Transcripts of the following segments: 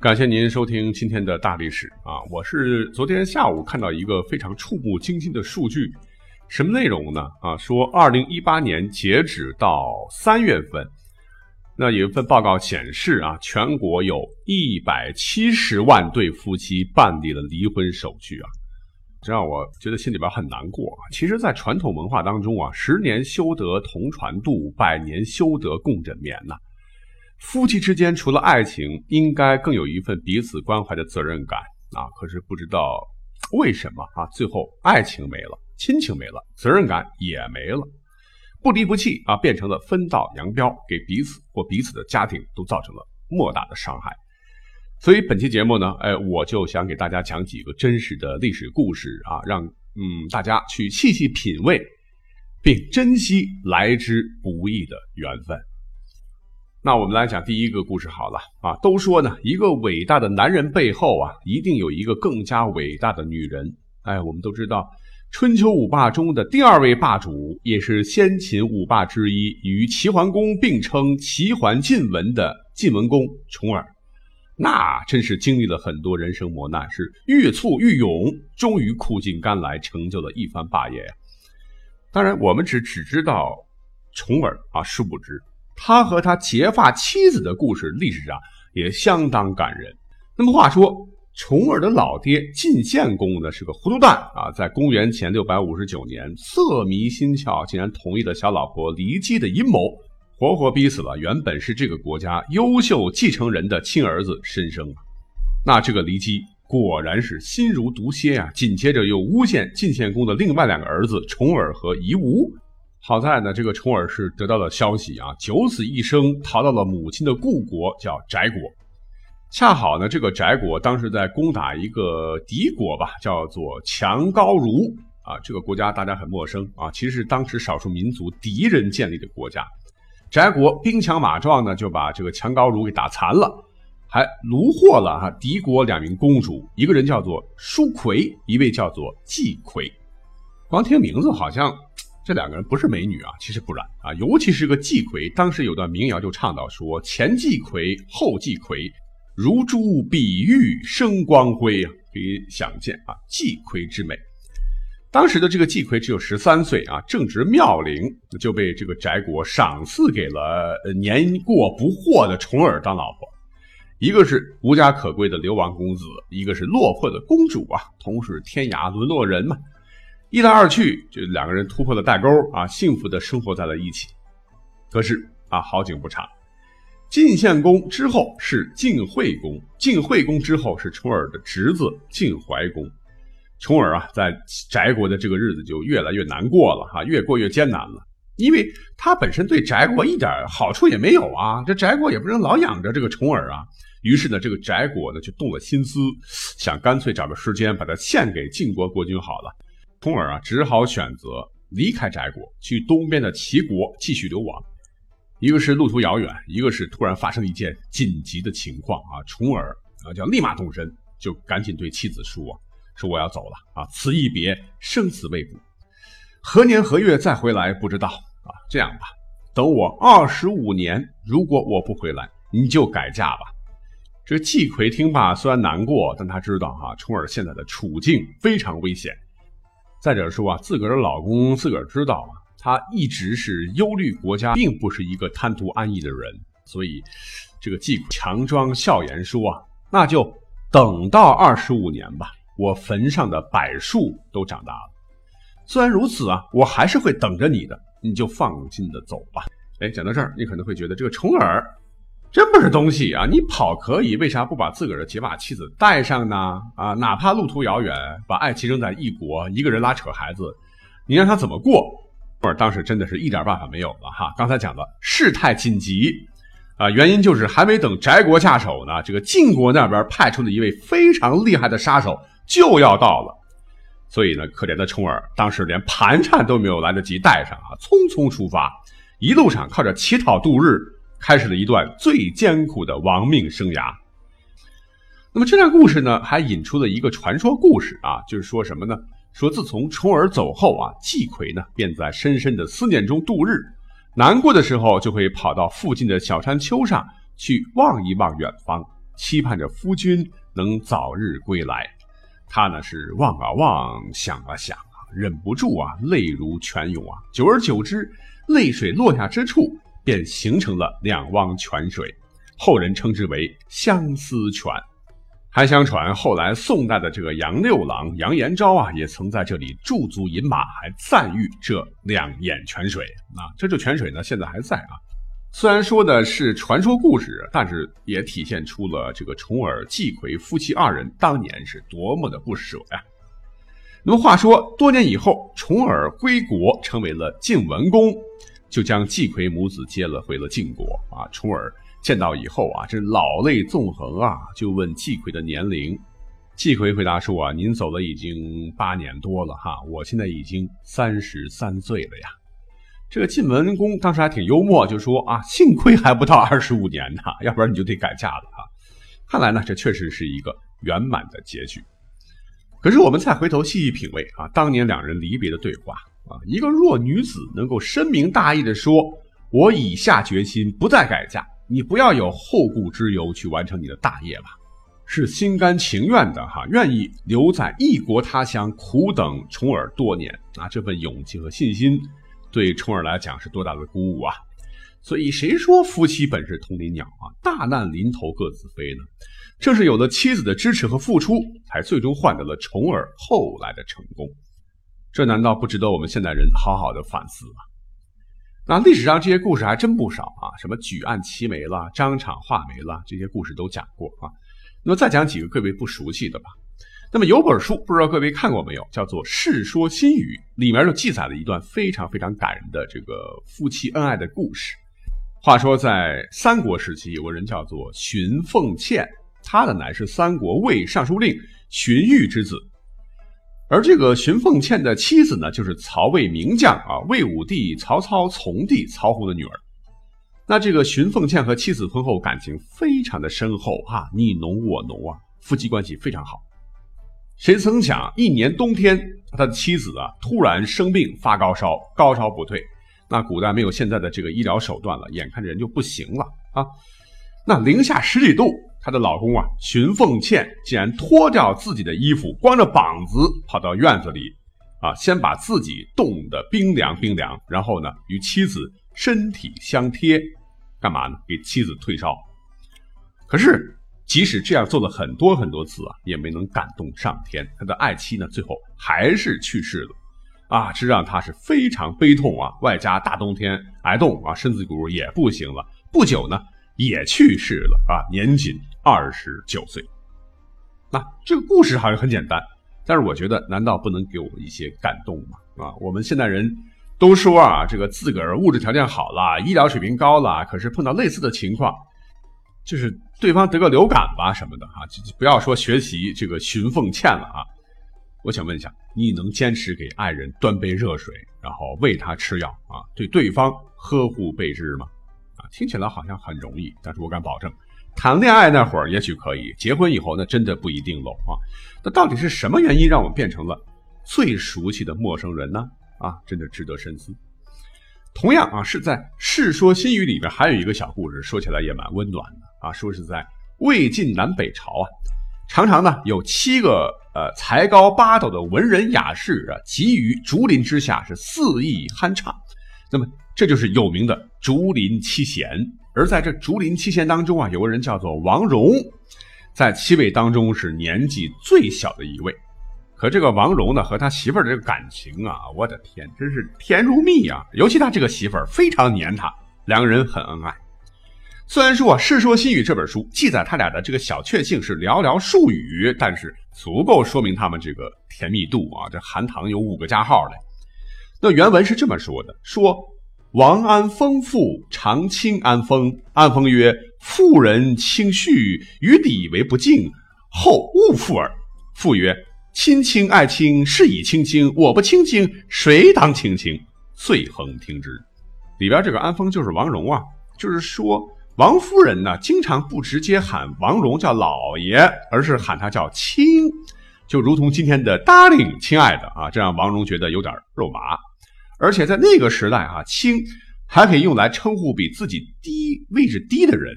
感谢您收听今天的大历史啊！我是昨天下午看到一个非常触目惊心的数据，什么内容呢？啊，说二零一八年截止到三月份，那有一份报告显示啊，全国有一百七十万对夫妻办理了离婚手续啊，这让我觉得心里边很难过啊。其实，在传统文化当中啊，十年修得同船渡，百年修得共枕眠呐。夫妻之间除了爱情，应该更有一份彼此关怀的责任感啊！可是不知道为什么啊，最后爱情没了，亲情没了，责任感也没了，不离不弃啊，变成了分道扬镳，给彼此或彼此的家庭都造成了莫大的伤害。所以本期节目呢，哎，我就想给大家讲几个真实的历史故事啊，让嗯大家去细细品味，并珍惜来之不易的缘分。那我们来讲第一个故事好了啊，都说呢，一个伟大的男人背后啊，一定有一个更加伟大的女人。哎，我们都知道，春秋五霸中的第二位霸主，也是先秦五霸之一，与齐桓公并称齐桓晋文的晋文公重耳，那真是经历了很多人生磨难，是愈挫愈勇，终于苦尽甘来，成就了一番霸业呀。当然，我们只只知道重耳啊，殊不知。他和他结发妻子的故事，历史上也相当感人。那么话说，重耳的老爹晋献公呢是个糊涂蛋啊，在公元前六百五十九年，色迷心窍，竟然同意了小老婆骊姬的阴谋，活活逼死了原本是这个国家优秀继承人的亲儿子申生。那这个骊姬果然是心如毒蝎啊！紧接着又诬陷晋献公的另外两个儿子重耳和夷吾。好在呢，这个重耳是得到了消息啊，九死一生，逃到了母亲的故国，叫翟国。恰好呢，这个翟国当时在攻打一个敌国吧，叫做强高如啊。这个国家大家很陌生啊，其实是当时少数民族敌人建立的国家。翟国兵强马壮呢，就把这个强高如给打残了，还虏获了哈敌国两名公主，一个人叫做舒奎，一位叫做季奎。光听名字好像。这两个人不是美女啊，其实不然啊，尤其是个季逵。当时有段民谣就唱到说：“前季逵，后季逵，如珠比玉生光辉啊。”可以想见啊，季逵之美。当时的这个季逵只有十三岁啊，正值妙龄，就被这个翟国赏赐给了年过不惑的重耳当老婆。一个是无家可归的流亡公子，一个是落魄的公主啊，同是天涯沦落人嘛。一来二去，就两个人突破了代沟啊，幸福的生活在了一起。可是啊，好景不长，晋献公之后是晋惠公，晋惠公之后是重耳的侄子晋怀公。重耳啊，在翟国的这个日子就越来越难过了哈，越过越艰难了，因为他本身对翟国一点好处也没有啊，这翟国也不能老养着这个重耳啊。于是呢，这个翟国呢就动了心思，想干脆找个时间把他献给晋国国君好了。重耳啊，只好选择离开翟国，去东边的齐国继续流亡。一个是路途遥远，一个是突然发生一件紧急的情况啊！重耳啊，叫立马动身，就赶紧对妻子说：“说我要走了啊，此一别，生死未卜，何年何月再回来不知道啊。这样吧，等我二十五年，如果我不回来，你就改嫁吧。”这季逵听罢虽然难过，但他知道哈，重耳现在的处境非常危险。再者说啊，自个儿的老公自个儿知道啊，他一直是忧虑国家，并不是一个贪图安逸的人，所以这个季强装笑颜说啊，那就等到二十五年吧，我坟上的柏树都长大了。虽然如此啊，我还是会等着你的，你就放心的走吧。哎，讲到这儿，你可能会觉得这个重耳。真不是东西啊！你跑可以，为啥不把自个儿的结发妻子带上呢？啊，哪怕路途遥远，把爱妻扔在异国，一个人拉扯孩子，你让他怎么过？或者当时真的是一点办法没有了哈。刚才讲的事态紧急，啊，原因就是还没等翟国下手呢，这个晋国那边派出的一位非常厉害的杀手就要到了。所以呢，可怜的重耳当时连盘缠都没有来得及带上啊，匆匆出发，一路上靠着乞讨度日，开始了一段最艰苦的亡命生涯。那么这段故事呢，还引出了一个传说故事啊，就是说什么呢？说自从重耳走后啊，季葵呢便在深深的思念中度日。难过的时候，就会跑到附近的小山丘上去望一望远方，期盼着夫君能早日归来。他呢是望啊望，想啊想啊，忍不住啊，泪如泉涌啊。久而久之，泪水落下之处，便形成了两汪泉水，后人称之为相思泉。还相传，后来宋代的这个杨六郎杨延昭啊，也曾在这里驻足饮马，还赞誉这两眼泉水啊。这这泉水呢，现在还在啊。虽然说的是传说故事，但是也体现出了这个重耳、季葵夫妻二人当年是多么的不舍呀。那么话说，多年以后，重耳归国，成为了晋文公，就将季葵母子接了回了晋国啊。重耳。见到以后啊，这老泪纵横啊，就问季葵的年龄。季葵回答说啊：“您走了已经八年多了哈，我现在已经三十三岁了呀。”这个晋文公当时还挺幽默，就说啊：“幸亏还不到二十五年呢，要不然你就得改嫁了啊。”看来呢，这确实是一个圆满的结局。可是我们再回头细细品味啊，当年两人离别的对话啊，一个弱女子能够深明大义的说：“我已下决心，不再改嫁。”你不要有后顾之忧去完成你的大业吧，是心甘情愿的哈，愿意留在异国他乡苦等重耳多年啊，这份勇气和信心对重耳来讲是多大的鼓舞啊！所以谁说夫妻本是同林鸟啊？大难临头各自飞呢？正是有了妻子的支持和付出，才最终换得了重耳后来的成功。这难道不值得我们现代人好好的反思吗？那历史上这些故事还真不少啊，什么举案齐眉了、张敞画眉了，这些故事都讲过啊。那么再讲几个各位不熟悉的吧。那么有本书，不知道各位看过没有，叫做《世说新语》，里面就记载了一段非常非常感人的这个夫妻恩爱的故事。话说在三国时期，有个人叫做荀凤倩，他的乃是三国魏尚书令荀彧之子。而这个荀凤倩的妻子呢，就是曹魏名将啊，魏武帝曹操从弟曹洪的女儿。那这个荀凤倩和妻子婚后感情非常的深厚啊，你侬我侬啊，夫妻关系非常好。谁曾想一年冬天，他的妻子啊突然生病发高烧，高烧不退。那古代没有现在的这个医疗手段了，眼看着人就不行了啊。那零下十几度。她的老公啊，荀凤倩竟然脱掉自己的衣服，光着膀子跑到院子里，啊，先把自己冻得冰凉冰凉，然后呢，与妻子身体相贴，干嘛呢？给妻子退烧。可是，即使这样做了很多很多次啊，也没能感动上天。他的爱妻呢，最后还是去世了，啊，这让他是非常悲痛啊。外加大冬天挨冻啊，身子骨也不行了。不久呢。也去世了啊，年仅二十九岁。那这个故事好像很简单，但是我觉得，难道不能给我们一些感动吗？啊，我们现代人都说啊，这个自个儿物质条件好了，医疗水平高了，可是碰到类似的情况，就是对方得个流感吧什么的啊，就不要说学习这个寻凤倩了啊。我想问一下，你能坚持给爱人端杯热水，然后喂他吃药啊，对对方呵护备至吗？啊听起来好像很容易，但是我敢保证，谈恋爱那会儿也许可以，结婚以后那真的不一定喽啊！那到底是什么原因让我们变成了最熟悉的陌生人呢？啊，真的值得深思。同样啊，是在《世说新语》里边还有一个小故事，说起来也蛮温暖的啊。说是在魏晋南北朝啊，常常呢有七个呃才高八斗的文人雅士啊，集于竹林之下，是肆意酣畅。那么。这就是有名的竹林七贤，而在这竹林七贤当中啊，有个人叫做王戎，在七位当中是年纪最小的一位。可这个王戎呢，和他媳妇儿的这个感情啊，我的天，真是甜如蜜啊！尤其他这个媳妇儿非常黏他，两个人很恩爱。虽然说《世说新语》这本书记载他俩的这个小确幸是寥寥数语，但是足够说明他们这个甜蜜度啊，这含糖有五个加号的。那原文是这么说的：说。王安丰妇常卿安丰。安丰曰：“妇人轻绪，于礼为不敬，后勿妇耳。”妇曰：“亲亲爱卿，是以亲亲。我不亲亲，谁当亲亲？”遂恒听之。里边这个安丰就是王荣啊，就是说王夫人呢，经常不直接喊王荣叫老爷，而是喊他叫亲，就如同今天的 darling，亲爱的啊，这让王荣觉得有点肉麻。而且在那个时代啊，卿还可以用来称呼比自己低位置低的人，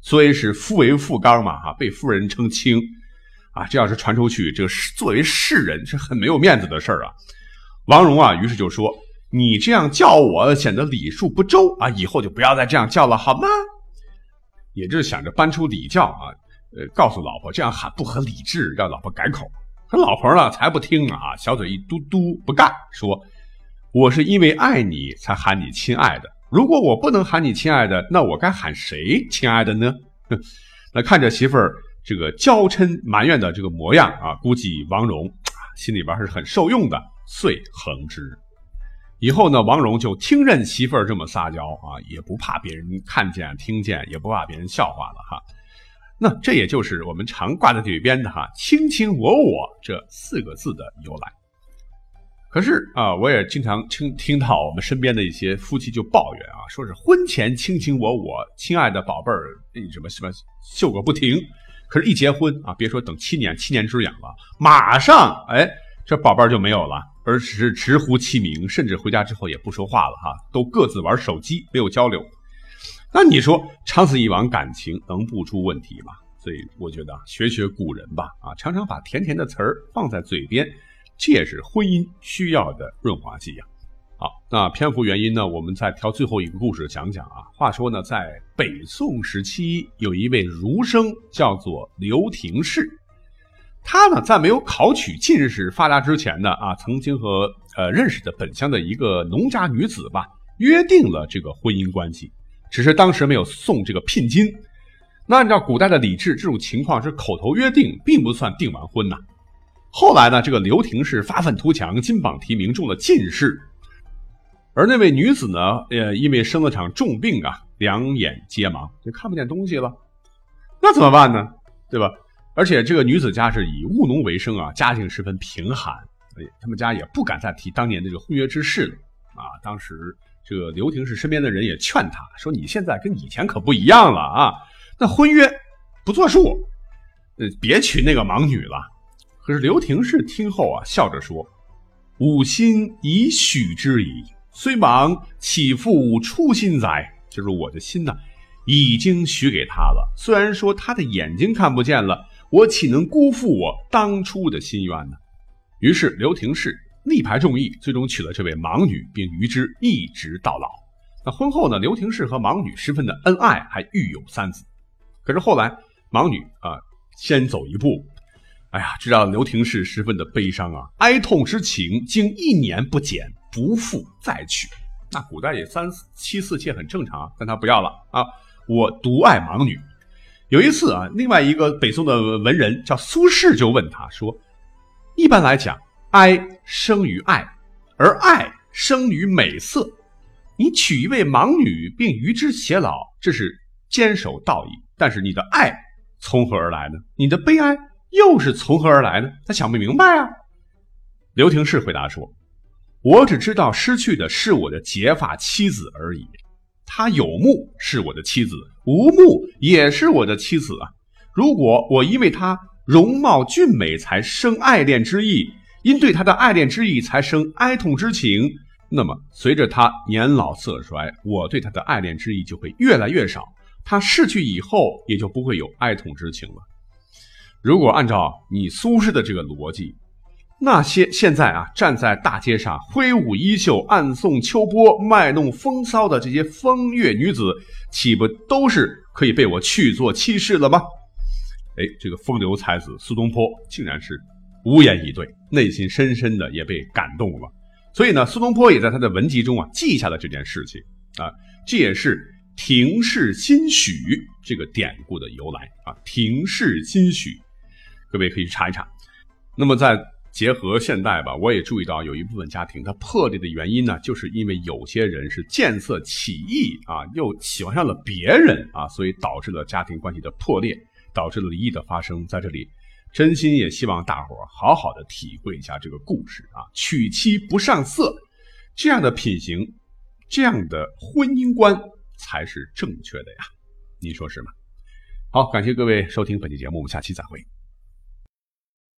所以是夫为妇纲嘛，哈，被夫人称卿啊，这要是传出去，这个作为世人是很没有面子的事儿啊。王戎啊，于是就说。你这样叫我显得礼数不周啊！以后就不要再这样叫了，好吗？也就是想着搬出礼教啊，呃，告诉老婆这样喊不合理智，让老婆改口。可老婆呢才不听啊，小嘴一嘟嘟不干，说：“我是因为爱你才喊你亲爱的。如果我不能喊你亲爱的，那我该喊谁亲爱的呢？”哼，那看着媳妇儿这个娇嗔埋怨的这个模样啊，估计王戎心里边是很受用的，遂横之。以后呢，王戎就听任媳妇儿这么撒娇啊，也不怕别人看见、听见，也不怕别人笑话了哈。那这也就是我们常挂在嘴边的哈“卿卿我我”这四个字的由来。可是啊，我也经常听听到我们身边的一些夫妻就抱怨啊，说是婚前卿卿我我，亲爱的宝贝儿，那什么什么秀个不停。可是，一结婚啊，别说等七年、七年之痒了，马上哎，这宝贝儿就没有了。而只是直呼其名，甚至回家之后也不说话了哈，都各自玩手机，没有交流。那你说长此以往，感情能不出问题吗？所以我觉得学学古人吧，啊，常常把甜甜的词儿放在嘴边，这也是婚姻需要的润滑剂呀。好，那篇幅原因呢，我们再挑最后一个故事讲讲啊。话说呢，在北宋时期，有一位儒生叫做刘廷式。他呢，在没有考取进士发家之前呢，啊，曾经和呃认识的本乡的一个农家女子吧，约定了这个婚姻关系，只是当时没有送这个聘金。那按照古代的礼制，这种情况是口头约定，并不算订完婚呐。后来呢，这个刘廷是发愤图强，金榜题名，中了进士。而那位女子呢，呃，因为生了场重病啊，两眼皆盲，就看不见东西了。那怎么办呢？对吧？而且这个女子家是以务农为生啊，家境十分贫寒，哎，他们家也不敢再提当年的这个婚约之事了啊。当时这个刘廷是身边的人也劝他说：“你现在跟以前可不一样了啊，那婚约不作数，呃，别娶那个盲女了。”可是刘廷氏听后啊，笑着说：“吾心已许之矣，虽盲，岂复初心哉？”就是我的心呢，已经许给他了。虽然说他的眼睛看不见了。我岂能辜负我当初的心愿呢？于是刘廷式力排众议，最终娶了这位盲女，并与之一直到老。那婚后呢？刘廷式和盲女十分的恩爱，还育有三子。可是后来盲女啊先走一步，哎呀，这让刘廷式十分的悲伤啊，哀痛之情经一年不减，不复再娶。那古代也三妻四妾很正常啊，但他不要了啊，我独爱盲女。有一次啊，另外一个北宋的文人叫苏轼，就问他说：“一般来讲，哀生于爱，而爱生于美色。你娶一位盲女并与之偕老，这是坚守道义。但是你的爱从何而来呢？你的悲哀又是从何而来呢？他想不明白啊。”刘廷式回答说：“我只知道失去的是我的结发妻子而已。”她有目是我的妻子，无目也是我的妻子啊。如果我因为她容貌俊美才生爱恋之意，因对她的爱恋之意才生哀痛之情，那么随着她年老色衰，我对她的爱恋之意就会越来越少。她逝去以后，也就不会有哀痛之情了。如果按照你苏轼的这个逻辑，那些现在啊，站在大街上挥舞衣袖、暗送秋波、卖弄风骚的这些风月女子，岂不都是可以被我去做妻室了吗？哎，这个风流才子苏东坡竟然是无言以对，内心深深的也被感动了。所以呢，苏东坡也在他的文集中啊记下了这件事情啊，这也是“停世心许”这个典故的由来啊。“停世心许”，各位可以查一查。那么在。结合现代吧，我也注意到有一部分家庭它破裂的原因呢，就是因为有些人是见色起意啊，又喜欢上了别人啊，所以导致了家庭关系的破裂，导致了离异的发生。在这里，真心也希望大伙好好的体会一下这个故事啊，娶妻不上色这样的品行，这样的婚姻观才是正确的呀，您说是吗？好，感谢各位收听本期节目，我们下期再会。